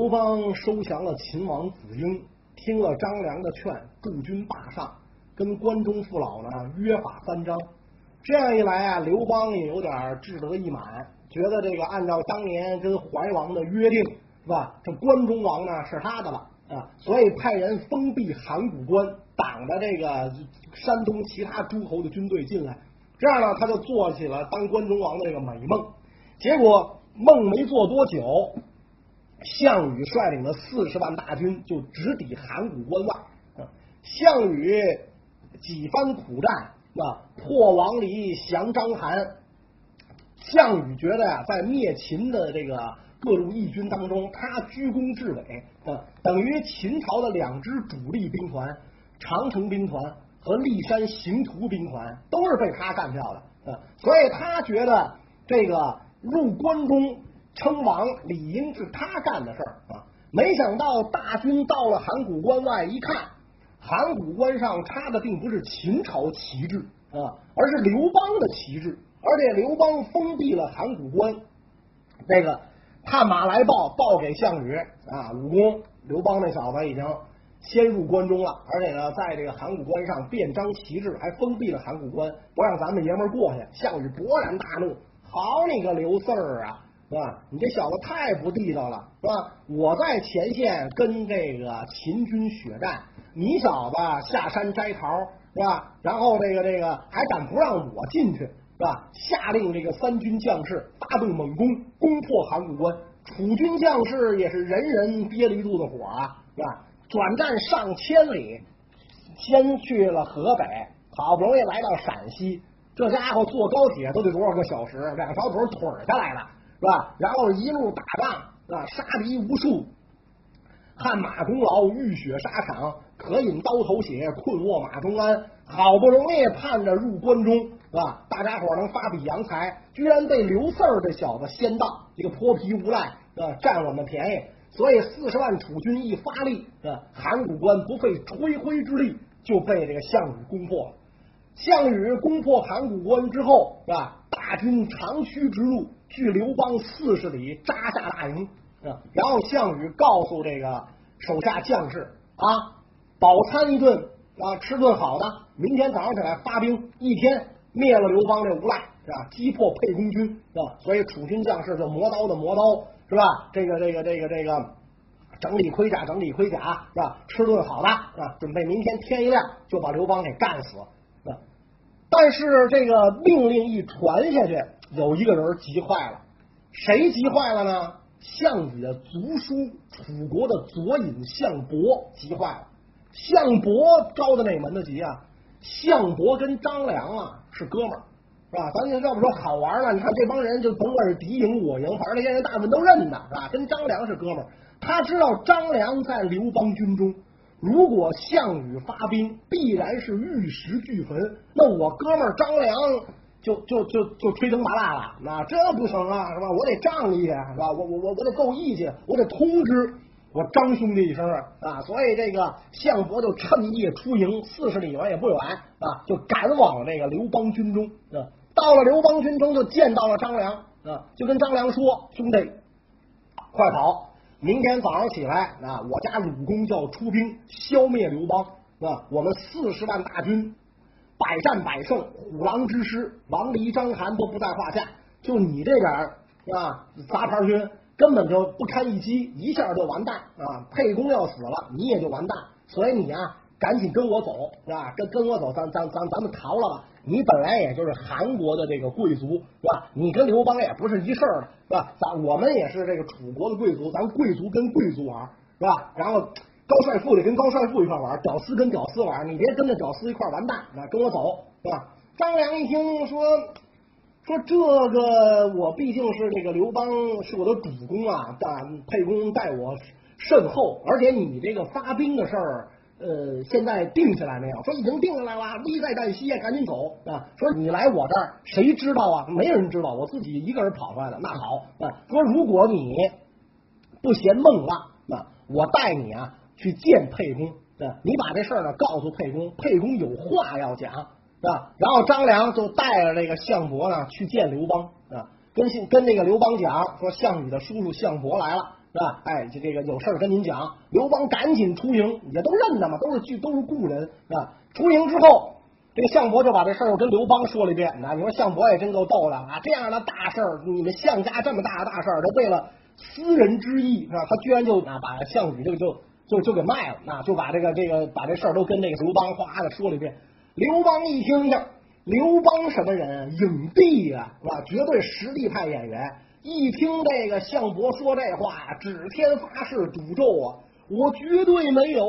刘邦收降了秦王子婴，听了张良的劝，驻军霸上，跟关中父老呢约法三章。这样一来啊，刘邦也有点志得意满，觉得这个按照当年跟怀王的约定，是吧？这关中王呢是他的了啊，所以派人封闭函谷关，挡着这个山东其他诸侯的军队进来。这样呢，他就做起了当关中王的这个美梦。结果梦没做多久。项羽率领了四十万大军就直抵函谷关外。啊项羽几番苦战，啊，破王离，降章邯。项羽觉得呀，在灭秦的这个各路义军当中，他居功至伟，啊，等于秦朝的两支主力兵团——长城兵团和骊山行图兵团，都是被他干掉的。啊，所以他觉得这个入关中。称王理应是他干的事儿啊！没想到大军到了函谷关外，一看，函谷关上插的并不是秦朝旗帜啊，而是刘邦的旗帜。而且刘邦封闭了函谷关，这个探马来报报给项羽啊，武功刘邦那小子已经先入关中了，而且呢，在这个函谷关上遍张旗帜，还封闭了函谷关，不让咱们爷们儿过去。项羽勃然大怒，好你个刘四儿啊！是吧？你这小子太不地道了，是吧？我在前线跟这个秦军血战，你小子下山摘桃，是吧？然后这个这个还敢不让我进去，是吧？下令这个三军将士发动猛攻，攻破函谷关。楚军将士也是人人憋了一肚子火啊，是吧？转战上千里，先去了河北，好不容易来到陕西，这家伙坐高铁都得多少个小时，两条腿腿下来了。是吧？然后一路打仗，啊，杀敌无数，汗马功劳，浴血沙场，可饮刀头血，困卧马中安。好不容易盼着入关中，是吧？大家伙能发笔洋财，居然被刘四儿这小子先到，这个泼皮无赖，啊，占我们便宜。所以四十万楚军一发力，啊，函谷关不费吹灰之力就被这个项羽攻破了。项羽攻破函谷关之后，是吧？大军长驱直入。距刘邦四十里扎下大营，然后项羽告诉这个手下将士啊，饱餐一顿啊，吃顿好的，明天早上起来发兵，一天灭了刘邦这无赖，是吧？击破沛公军，是吧？所以楚军将士就磨刀的磨刀，是吧？这个这个这个这个整理盔甲，整理盔甲，是吧？吃顿好的，啊，准备明天天一亮就把刘邦给干死。但是这个命令一传下去。有一个人急坏了，谁急坏了呢？项羽的族叔，楚国的左尹项伯急坏了。项伯招的哪门子急啊？项伯跟张良啊是哥们儿，是吧？咱就要不说好玩了，你看这帮人就甭管是敌营我营，反正这些人大部分都认得，是吧？跟张良是哥们儿，他知道张良在刘邦军中，如果项羽发兵，必然是玉石俱焚。那我哥们儿张良。就就就就吹灯拔蜡了，那这不成啊，是吧？我得仗义，是吧？我我我我得够义气，我得通知我张兄弟一声啊！所以这个项伯就趁夜出营，四十里远也不远啊，就赶往这个刘邦军中。啊。到了刘邦军中，就见到了张良啊，就跟张良说：“兄弟，快跑！明天早上起来啊，我家鲁公就要出兵消灭刘邦啊！我们四十万大军。”百战百胜，虎狼之师，王离、章邯都不在话下。就你这点啊，杂牌军根本就不堪一击，一下就完蛋啊！沛公要死了，你也就完蛋。所以你啊，赶紧跟我走，是吧？跟跟我走，咱咱咱咱们逃了吧。你本来也就是韩国的这个贵族，是吧？你跟刘邦也不是一事儿的，是吧？咱我们也是这个楚国的贵族，咱贵族跟贵族玩，是吧？然后。高帅富得跟高帅富一块玩，屌丝跟屌丝玩，你别跟着屌丝一块完蛋啊！跟我走，是吧？张良一听说说这个，我毕竟是这个刘邦是我的主公啊，但沛公待我甚厚，而且你这个发兵的事儿，呃，现在定下来没有？说已经定下来了，危在旦夕啊，赶紧走啊！说你来我这儿，谁知道啊？没人知道，我自己一个人跑出来的。那好啊，说如果你不嫌梦了，啊我带你啊。去见沛公，啊你把这事儿呢告诉沛公，沛公有话要讲，是吧？然后张良就带着这个项伯呢去见刘邦，啊，跟跟那个刘邦讲说，项羽的叔叔项伯来了，是吧？哎，这这个有事儿跟您讲。刘邦赶紧出营，也都认得嘛，都是剧，都是故人，是吧？出营之后，这个项伯就把这事儿又跟刘邦说了一遍。那你说项伯也真够逗的啊！这样的大事儿，你们项家这么大的大事儿，都为了私人之意，是吧？他居然就啊把项羽这个就就就给卖了，啊，就把这个这个把这事儿都跟那个刘邦哗的说了一遍。刘邦一听这。刘邦什么人？影帝呀，是吧？绝对实力派演员。一听这个项伯说这话，指天发誓赌咒啊！我绝对没有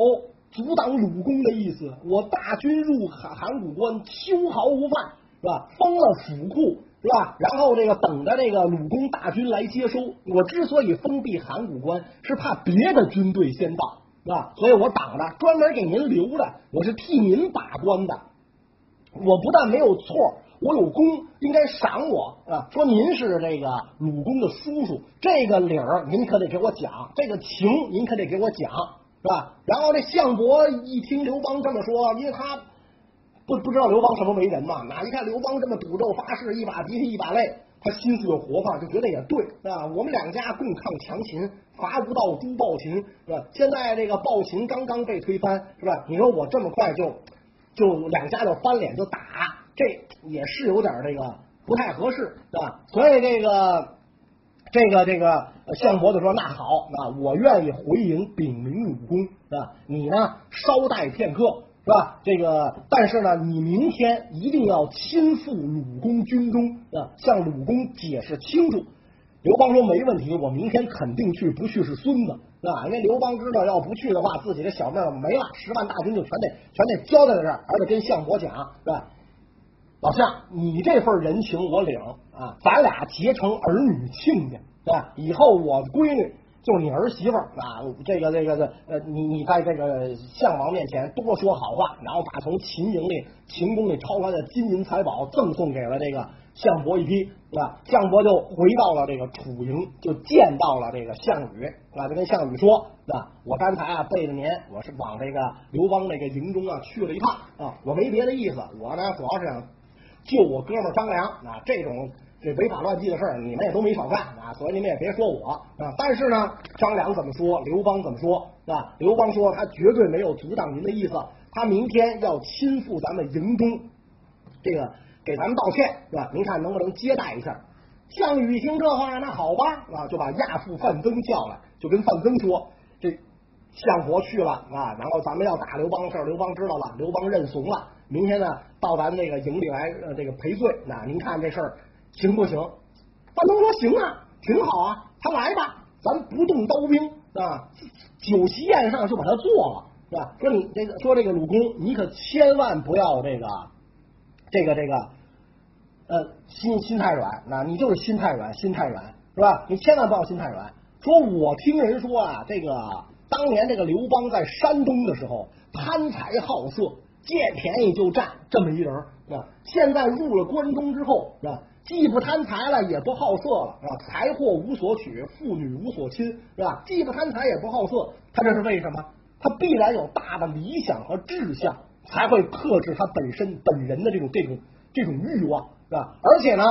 阻挡鲁公的意思。我大军入函函谷关，秋毫无犯，是吧？封了府库，是吧？然后这个等着这个鲁公大军来接收。我之所以封闭函谷关，是怕别的军队先到，是吧？所以我挡着，专门给您留着。我是替您把关的。我不但没有错，我有功，应该赏我啊！说您是这个鲁公的叔叔，这个理儿您可得给我讲，这个情您可得给我讲，是吧？然后这项伯一听刘邦这么说，因为他不不知道刘邦什么为人嘛，哪一看刘邦这么赌咒发誓，一把鼻涕一把泪，他心思就活泛，就觉得也对啊。我们两家共抗强秦，伐无道，诛暴秦，是吧？现在这个暴秦刚刚被推翻，是吧？你说我这么快就？就两家就翻脸就打，这也是有点这个不太合适，是吧？所以这个这个这个项伯就说：“那好，啊，我愿意回营禀明鲁公，是吧？你呢，稍待片刻，是吧？这个，但是呢，你明天一定要亲赴鲁公军中，啊，向鲁公解释清楚。”刘邦说：“没问题，我明天肯定去，不去是孙子。”啊，因为刘邦知道要不去的话，自己的小命没了，十万大军就全得全得交代在这儿，而且跟项伯讲，是吧？老项，你这份人情我领啊，咱俩结成儿女亲家，对吧？以后我闺女就是你儿媳妇啊，这个这个这呃，你你在这个项王面前多说好话，然后把从秦营里秦宫里抄来的金银财宝赠送给了这个。项伯一批，对吧，项伯就回到了这个楚营，就见到了这个项羽，啊，就跟项羽说，啊，我刚才啊背着您，我是往这个刘邦这个营中啊去了一趟，啊，我没别的意思，我呢主要是想救我哥们张良，啊，这种这违法乱纪的事儿你们也都没少干，啊，所以你们也别说我，啊，但是呢，张良怎么说，刘邦怎么说，啊，刘邦说他绝对没有阻挡您的意思，他明天要亲赴咱们营中，这个。给咱们道歉是吧？您看能不能接待一下？项羽听这话，那好吧啊，就把亚父范增叫来，就跟范增说：“这项伯去了啊，然后咱们要打刘邦的事儿，刘邦知道了，刘邦认怂了。明天呢，到咱那个营里来呃这个赔罪。那您看这事儿行不行？”范增说：“行啊，挺好啊，他来吧，咱不动刀兵啊，酒席宴上就把他做了，是吧？说你这个说这个鲁公，你可千万不要这个。”这个这个，呃，心心太软，那你就是心太软，心太软，是吧？你千万不要心太软。说我听人说啊，这个当年这个刘邦在山东的时候贪财好色，见便宜就占，这么一人，是吧？现在入了关中之后，是吧？既不贪财了，也不好色了，是吧？财货无所取，妇女无所亲，是吧？既不贪财，也不好色，他这是为什么？他必然有大的理想和志向。才会克制他本身本人的这种这种这种欲望，是吧？而且呢，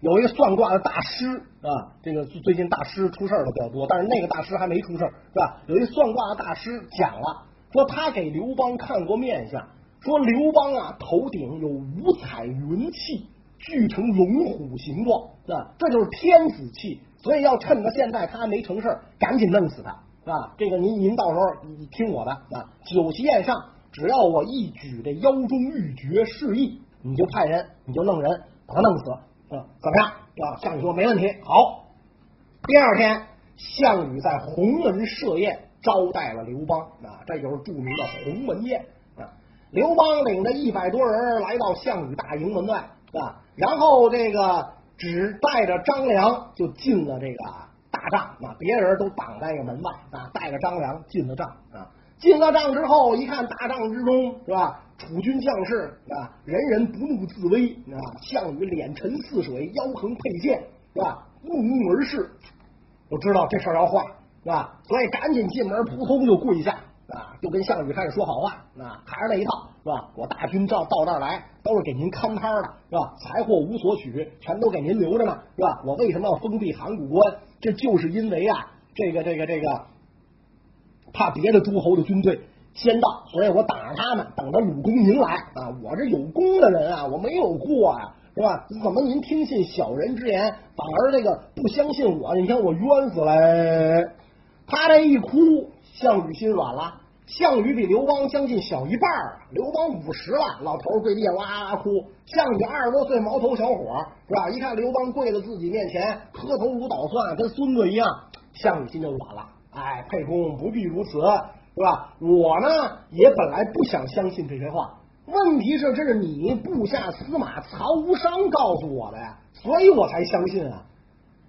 有一个算卦的大师啊，这个最近大师出事儿的比较多，但是那个大师还没出事儿是吧？有一算卦的大师讲了，说他给刘邦看过面相，说刘邦啊头顶有五彩云气，聚成龙虎形状，啊，这就是天子气，所以要趁着现在他还没成事赶紧弄死他，啊，这个您您到时候你听我的啊，酒席宴上。只要我一举这腰中玉珏示意，你就派人，你就弄人把他弄死，啊，怎么样？啊，项羽说没问题。好，第二天，项羽在鸿门设宴招待了刘邦，啊，这就是著名的鸿门宴啊。刘邦领着一百多人来到项羽大营门外，啊，然后这个只带着张良就进了这个大帐，啊，别人都挡在个门外，啊，带着张良进了帐，啊。进了帐之后，一看大帐之中是吧？楚军将士啊，人人不怒自威啊。项羽脸沉似水，腰横佩剑是吧？怒目而视，就知道这事儿要坏是吧？所以赶紧进门，扑通就跪下啊，就跟项羽开始说好话啊，还是那一套是吧？我大军到到这儿来，都是给您看摊的是吧？财货无所取，全都给您留着呢是吧？我为什么要封闭函谷关？这就是因为啊，这个这个这个，怕别的诸侯的军队先到，所以我等着他们，等着鲁公您来啊！我这有功的人啊，我没有过啊，是吧？怎么您听信小人之言，反而这个不相信我？你看我冤死了！他这一哭，项羽心软了。项羽比刘邦将近小一半啊！刘邦五十了，老头跪地上哇哇哭。项羽二十多岁，毛头小伙是吧？一看刘邦跪在自己面前，磕头如捣蒜，跟孙子一样，项羽心就软了。哎，沛公不必如此，是吧？我呢，也本来不想相信这些话。问题是，这是你部下司马曹无伤告诉我的呀，所以我才相信啊。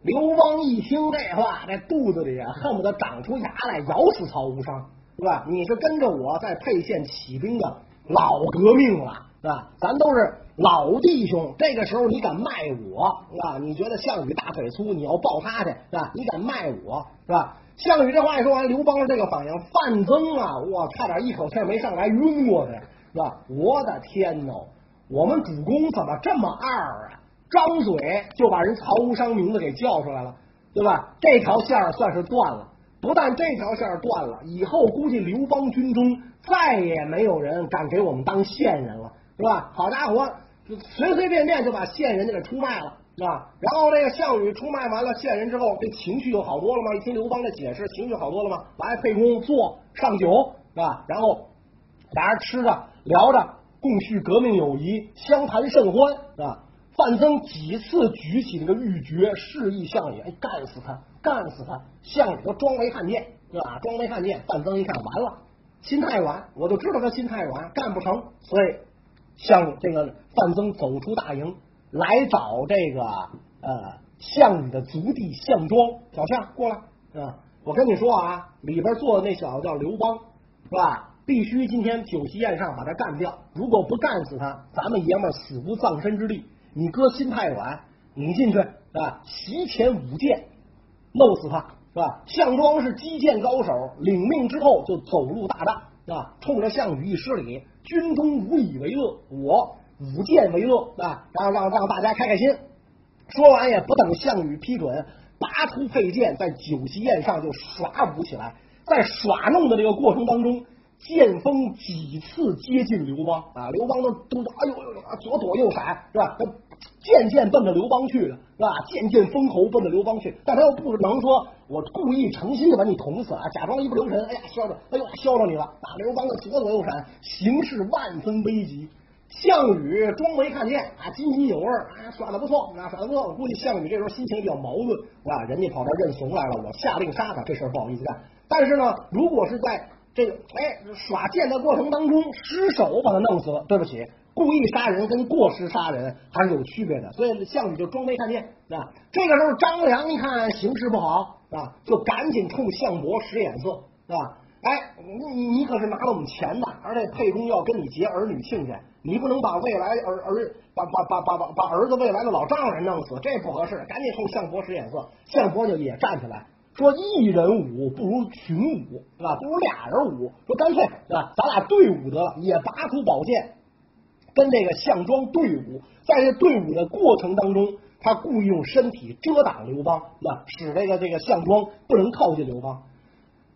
刘邦一听这话，这肚子里啊恨不得长出牙来咬死曹无伤。是吧？你是跟着我在沛县起兵的老革命了，是吧？咱都是老弟兄，这个时候你敢卖我，是吧？你觉得项羽大腿粗，你要抱他去，是吧？你敢卖我，是吧？项羽这话一说完，刘邦这个反应，范增啊，我差点一口气没上来，晕过去，是吧？我的天呐，我们主公怎么这么二啊？张嘴就把人曹无伤名字给叫出来了，对吧？这条线算是断了。不但这条线断了，以后估计刘邦军中再也没有人敢给我们当线人了，是吧？好家伙，随随便便就把线人家给出卖了，是吧？然后这个项羽出卖完了线人之后，这情绪就好多了吗？一听刘邦的解释，情绪好多了吗？来，沛公坐上酒，是吧？然后俩人吃着聊着，共叙革命友谊，相谈甚欢，是吧？范增几次举起那个玉珏，示意项羽，哎，干死他，干死他！项羽都装没看见，是吧？装没看见。范增一看，完了，心太软，我就知道他心太软，干不成。所以，项这个范增走出大营，来找这个呃项羽的族弟项庄，小项过来，啊，我跟你说啊，里边坐的那小子叫刘邦，是吧？必须今天酒席宴上把他干掉，如果不干死他，咱们爷们死无葬身之地。你哥心太软，你进去啊？席前舞剑，弄死他是吧？项庄是击剑高手，领命之后就走入大帐啊？冲着项羽一施礼，军中无以为乐，我舞剑为乐啊！让让让大家开开心。说完也不等项羽批准，拔出佩剑，在酒席宴上就耍舞起来。在耍弄的这个过程当中。剑锋几次接近刘邦啊，刘邦都都哎呦呦，左躲右闪是吧？渐渐奔着刘邦去的是吧？渐渐封侯奔着刘邦去，但他又不能说我故意诚心的把你捅死啊，假装一不留神，哎呀，削着，哎呦，削着你了啊！刘邦的左躲右闪，形势万分危急。项羽装没看见啊，津津有味啊，耍的不错啊，耍的不错。我估计项羽这时候心情比较矛盾啊，人家跑这认怂来了，我下令杀他，这事儿不好意思干。但是呢，如果是在这个哎，耍剑的过程当中失手把他弄死了，对不起，故意杀人跟过失杀人还是有区别的，所以项羽就装没看见啊。这个时候张良一看形势不好啊，就赶紧冲项伯使眼色，是吧？哎，你你可是拿了我们钱的，而且沛公要跟你结儿女亲家，你不能把未来儿儿把把把把把把儿子未来的老丈人弄死，这不合适，赶紧冲项伯使眼色，项伯就也站起来。说一人舞不如群舞，是吧？不如俩人舞。说干脆，是吧？咱俩对舞得了，也拔出宝剑，跟这个项庄对舞。在这对舞的过程当中，他故意用身体遮挡刘邦，那使这个这个项庄不能靠近刘邦。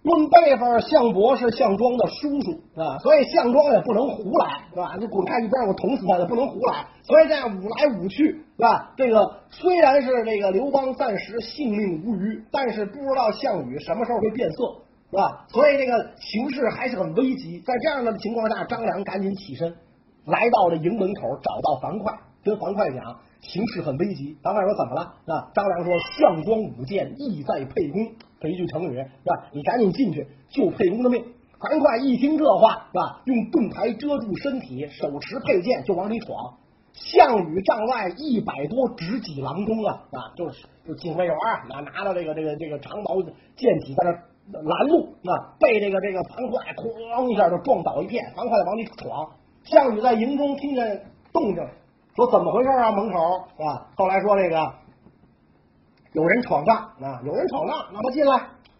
论辈分，项伯是项庄的叔叔啊，所以项庄也不能胡来，是吧？你滚开一边，我捅死他！也不能胡来，所以这样舞来舞去，是吧？这个虽然是这个刘邦暂时性命无虞，但是不知道项羽什么时候会变色，是吧？所以这个形势还是很危急。在这样的情况下，张良赶紧起身，来到了营门口，找到樊哙，跟樊哙讲形势很危急。樊哙说怎么了？啊？张良说项庄舞剑，意在沛公。这一句成语是吧？你赶紧进去救沛公的命。樊哙一听这话是吧？用盾牌遮住身体，手持佩剑就往里闯。项羽帐外一百多直戟郎中啊啊，就是就警卫员拿拿着这个这个这个长矛剑戟在那拦路啊，被这个这个樊哙哐一下就撞倒一片。樊哙往里闯，项羽在营中听见动静，说怎么回事啊？门口啊？后来说这个。有人闯帐啊！有人闯帐，那么进来，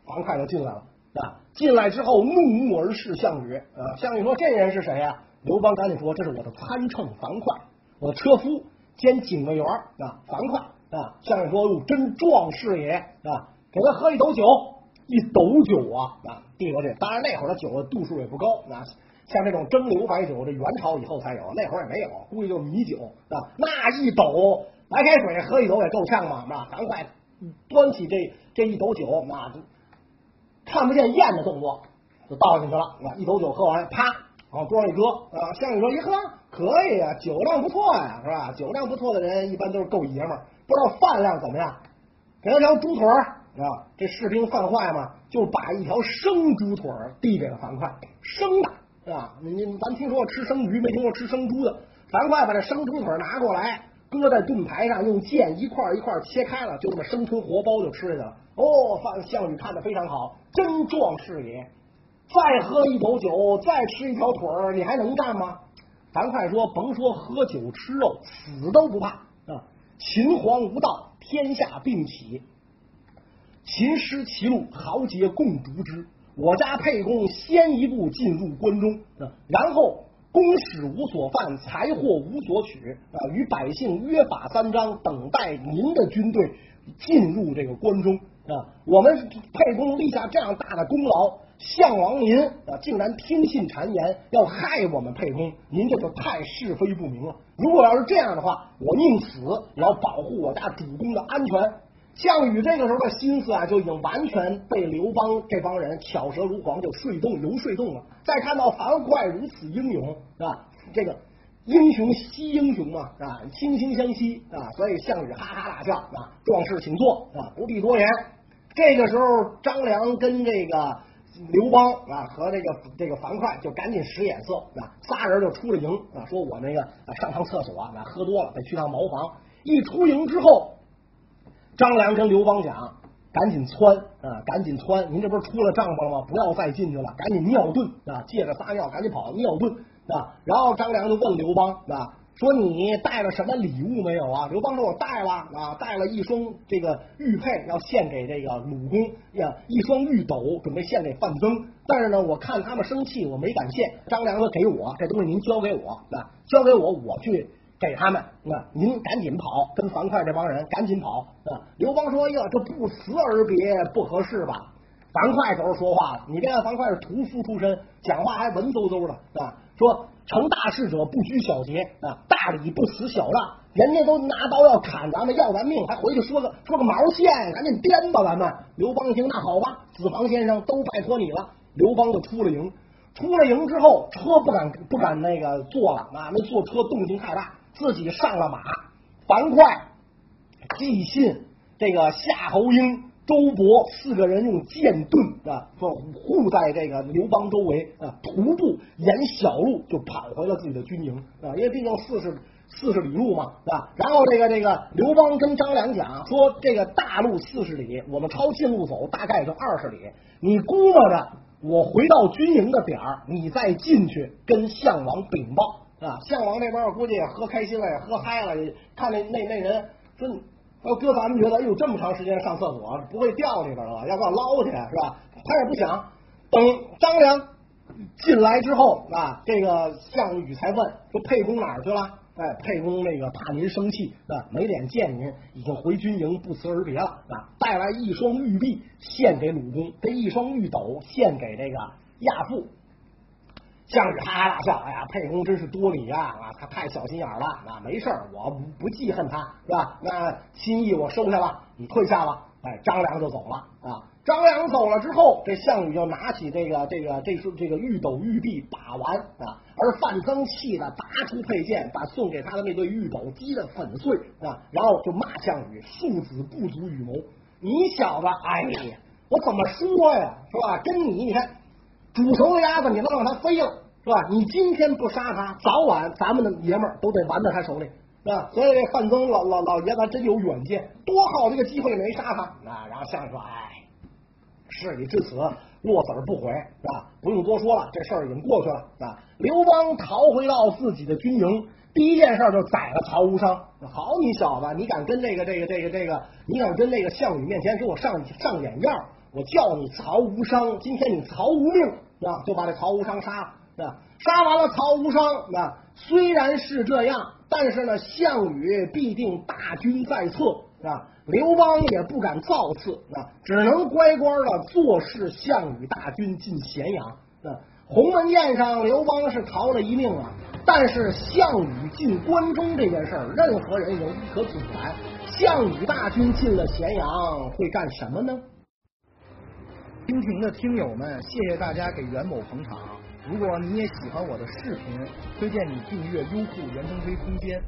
樊哙就进来了啊！进来之后，怒目而视项羽啊！项羽说：“这人是谁呀？”刘邦赶紧说：“这是我的参乘樊哙，我的车夫兼警卫员啊！”樊哙啊！项羽说：“哟，真壮士也啊！”给他喝一斗酒一斗酒啊啊递过去。当然那会儿的酒度数也不高啊，像这种蒸馏白酒，这元朝以后才有，那会儿也没有，估计就是米酒啊。那一斗白开水喝一斗也够呛嘛，是吧？樊哙端起这这一斗酒，那看不见咽的动作就倒进去了，啊，一斗酒喝完，啪往桌上一搁啊。项羽说：“一喝可以啊，酒量不错呀，是吧？酒量不错的人一般都是够爷们儿，不知道饭量怎么样。给他条猪腿儿啊，这士兵犯坏嘛，就把一条生猪腿递给了樊哙，生的啊。你你咱听说过吃生鱼，没听过吃生猪的。樊哙把这生猪腿拿过来。”搁在盾牌上，用剑一块一块切开了，就这么生吞活剥就吃下去了。哦，范项羽看的非常好，真壮士也。再喝一口酒，再吃一条腿，你还能干吗？樊哙说：“甭说喝酒吃肉，死都不怕啊！秦皇无道，天下并起。秦师其路，豪杰共逐之。我家沛公先一步进入关中，然后。”公使无所犯，财货无所取啊！与百姓约法三章，等待您的军队进入这个关中啊！我们沛公立下这样大的功劳，项王您啊，竟然听信谗言，要害我们沛公，您这就太是非不明了。如果要是这样的话，我宁死也要保护我家主公的安全。项羽这个时候的心思啊，就已经完全被刘邦这帮人巧舌如簧就睡动、游睡动了。再看到樊哙如此英勇啊，这个英雄惜英雄嘛啊，惺惺相惜啊，所以项羽哈哈大笑啊，壮士请坐啊，不必多言。这个时候，张良跟这个刘邦啊和这个这个樊哙就赶紧使眼色啊，仨人就出了营啊，说我那个上趟厕所啊，喝多了得去趟茅房。一出营之后。张良跟刘邦讲：“赶紧窜啊，赶紧窜！您这不是出了帐篷了吗？不要再进去了，赶紧尿遁啊！借着撒尿，赶紧跑尿遁啊！”然后张良就问刘邦啊：“说你带了什么礼物没有啊？”刘邦说：“我带了啊，带了一双这个玉佩，要献给这个鲁公呀，一双玉斗，准备献给范增。但是呢，我看他们生气，我没敢献。张良说：‘给我这东西，您交给我啊，交给我，我去。’”给他们啊！您赶紧跑，跟樊哙这帮人赶紧跑啊！刘邦说：“哟，这不辞而别不合适吧？”樊哙这时候说话了：“你别看樊哙是屠夫出身，讲话还文绉绉的啊！说成大事者不拘小节啊，大礼不辞小让。人家都拿刀要砍咱们，要咱命，还回去说个说个毛线？赶紧颠吧，咱们！”刘邦一听，那好吧，子房先生都拜托你了。刘邦就出了营，出了营之后，车不敢不敢那个坐了啊，那坐车动静太大。自己上了马，樊哙、纪信、这个夏侯婴、周勃四个人用剑盾啊，护在这个刘邦周围啊，徒步沿小路就跑回了自己的军营啊，因为毕竟四十四十里路嘛，是吧？然后这个这个刘邦跟张良讲说，这个大路四十里，我们抄近路走，大概就二十里，你估摸着我回到军营的点儿，你再进去跟项王禀报。啊，项王那边我估计也喝开心了，也喝嗨了。看那那那人说，要搁咱们觉得，哎呦，这么长时间上厕所不会掉里边了吧，要不要捞去是吧？他也不想。等张良进来之后啊，这个项羽才问说：“沛公哪儿去了？”哎，沛公那个怕您生气啊，没脸见您，已经回军营不辞而别了啊。带来一双玉璧献给鲁公，这一双玉斗献给这个亚父。项羽哈哈大笑，哎呀，沛公真是多礼呀！啊，他太小心眼了。啊，没事儿，我不记恨他，是吧？那心意我收下了，你退下了。哎，张良就走了。啊，张良走了之后，这项羽就拿起这个这个这是这个玉斗玉璧把玩啊。而范增气的拔出佩剑，把送给他的那对玉斗击得粉碎啊。然后就骂项羽：庶子不足与谋。你小子，哎呀，我怎么说呀？是吧？跟你，你看。煮熟的鸭子，你能让它飞了，是吧？你今天不杀他，早晚咱们的爷们儿都得完在他手里，是吧？所以这范增老老老爷子真有远见，多好的一个机会没杀他啊！然后项羽说：“哎，事已至此，落子不悔，是吧？不用多说了，这事儿已经过去了，啊。刘邦逃回到自己的军营，第一件事就宰了曹无伤。好，你小子，你敢跟这个这个这个这个，你敢跟那个项羽面前给我上上眼药？我叫你曹无伤，今天你曹无命啊，就把这曹无伤杀了啊！杀完了曹无伤啊，虽然是这样，但是呢，项羽必定大军在侧啊，刘邦也不敢造次啊，只能乖乖的坐视项羽大军进咸阳。啊，鸿门宴上，刘邦是逃了一命啊，但是项羽进关中这件事儿，任何人也无可阻拦。项羽大军进了咸阳，会干什么呢？蜻蜓的听友们，谢谢大家给袁某捧场。如果你也喜欢我的视频，推荐你订阅优酷袁腾飞空间。